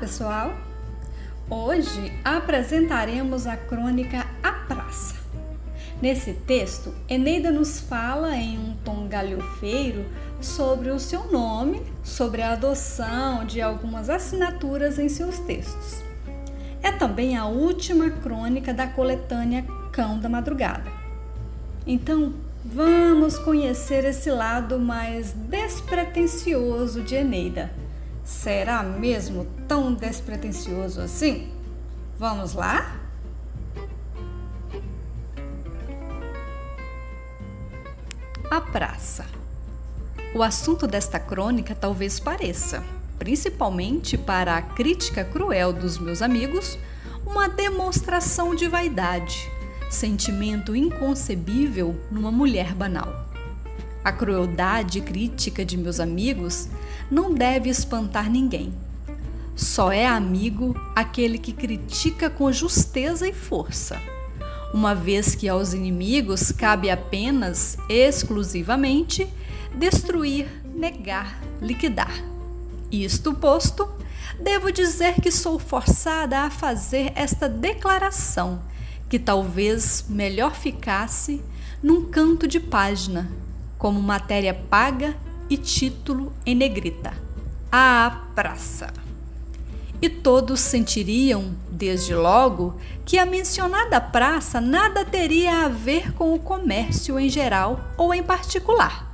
pessoal! Hoje apresentaremos a crônica A Praça. Nesse texto, Eneida nos fala em um tom galhofeiro sobre o seu nome, sobre a adoção de algumas assinaturas em seus textos. É também a última crônica da coletânea Cão da Madrugada. Então, vamos conhecer esse lado mais despretensioso de Eneida Será mesmo tão despretensioso assim? Vamos lá? A praça. O assunto desta crônica talvez pareça, principalmente para a crítica cruel dos meus amigos, uma demonstração de vaidade, sentimento inconcebível numa mulher banal. A crueldade crítica de meus amigos não deve espantar ninguém. Só é amigo aquele que critica com justeza e força, uma vez que aos inimigos cabe apenas, exclusivamente, destruir, negar, liquidar. Isto posto, devo dizer que sou forçada a fazer esta declaração, que talvez melhor ficasse num canto de página como matéria paga e título em negrita: A Praça. E todos sentiriam, desde logo, que a mencionada praça nada teria a ver com o comércio em geral ou em particular.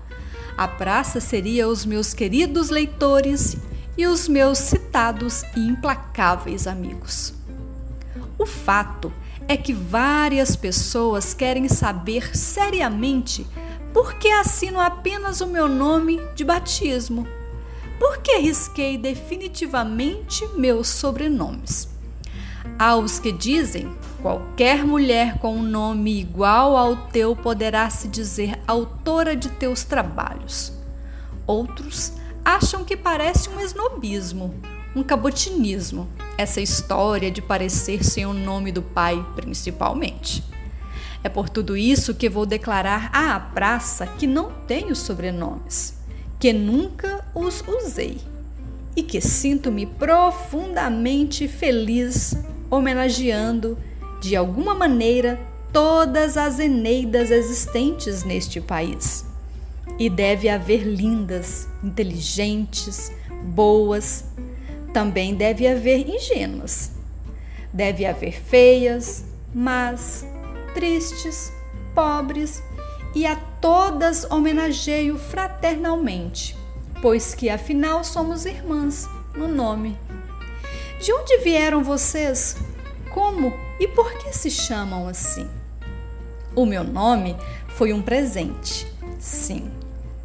A praça seria os meus queridos leitores e os meus citados e implacáveis amigos. O fato é que várias pessoas querem saber seriamente por que assino apenas o meu nome de batismo? Por que risquei definitivamente meus sobrenomes? Há os que dizem: qualquer mulher com um nome igual ao teu poderá se dizer autora de teus trabalhos. Outros acham que parece um esnobismo, um cabotinismo, essa história de parecer sem o nome do pai, principalmente. É por tudo isso que vou declarar à praça que não tenho sobrenomes, que nunca os usei e que sinto-me profundamente feliz homenageando, de alguma maneira, todas as Eneidas existentes neste país. E deve haver lindas, inteligentes, boas, também deve haver ingênuas. Deve haver feias, mas tristes, pobres, e a todas homenageio fraternalmente, pois que afinal somos irmãs no nome. De onde vieram vocês? Como e por que se chamam assim? O meu nome foi um presente, sim.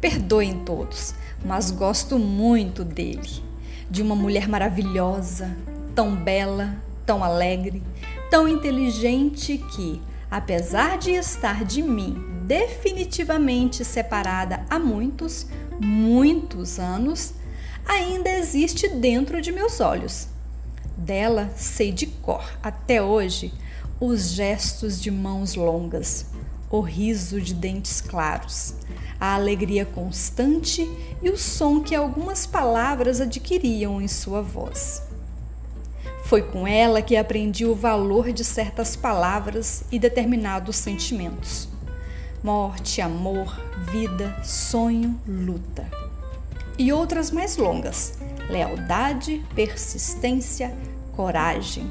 Perdoem todos, mas gosto muito dele. De uma mulher maravilhosa, tão bela, tão alegre, tão inteligente que, apesar de estar de mim definitivamente separada há muitos, muitos anos, ainda existe dentro de meus olhos. Dela sei de cor até hoje os gestos de mãos longas, o riso de dentes claros, a alegria constante e o som que algumas palavras adquiriam em sua voz. Foi com ela que aprendi o valor de certas palavras e determinados sentimentos: morte, amor, vida, sonho, luta. E outras mais longas: lealdade, persistência, coragem,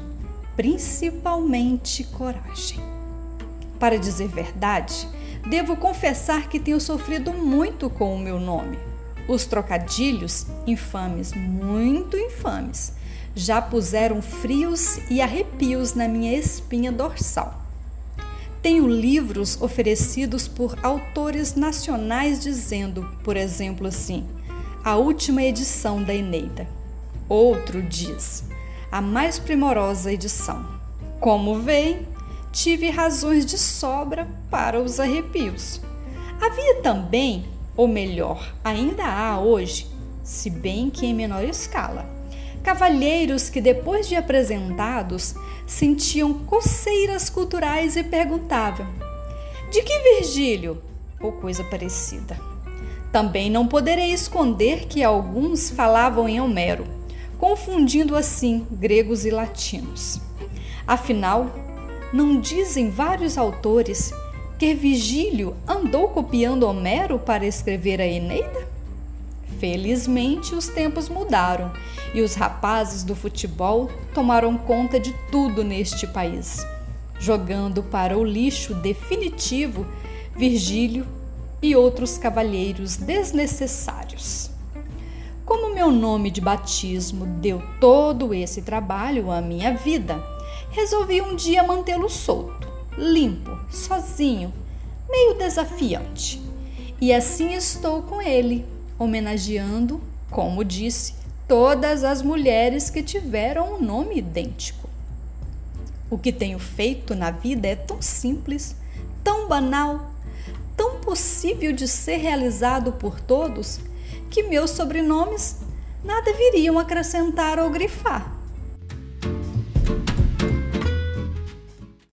principalmente coragem. Para dizer verdade, devo confessar que tenho sofrido muito com o meu nome. Os trocadilhos, infames, muito infames, já puseram frios e arrepios na minha espinha dorsal. Tenho livros oferecidos por autores nacionais dizendo, por exemplo, assim: a última edição da Eneida. Outro diz: a mais primorosa edição. Como veem, tive razões de sobra para os arrepios. Havia também, ou melhor, ainda há hoje, se bem que em menor escala, cavalheiros que, depois de apresentados, sentiam coceiras culturais e perguntavam: De que Virgílio? ou coisa parecida. Também não poderei esconder que alguns falavam em Homero, confundindo assim gregos e latinos. Afinal, não dizem vários autores que Vigílio andou copiando Homero para escrever a Eneida? Felizmente, os tempos mudaram e os rapazes do futebol tomaram conta de tudo neste país, jogando para o lixo definitivo Virgílio e outros cavalheiros desnecessários. Como meu nome de batismo deu todo esse trabalho à minha vida, resolvi um dia mantê-lo solto, limpo, sozinho, meio desafiante. E assim estou com ele, homenageando, como disse, todas as mulheres que tiveram um nome idêntico. O que tenho feito na vida é tão simples, tão banal, tão possível de ser realizado por todos que meus sobrenomes nada viriam acrescentar ou grifar.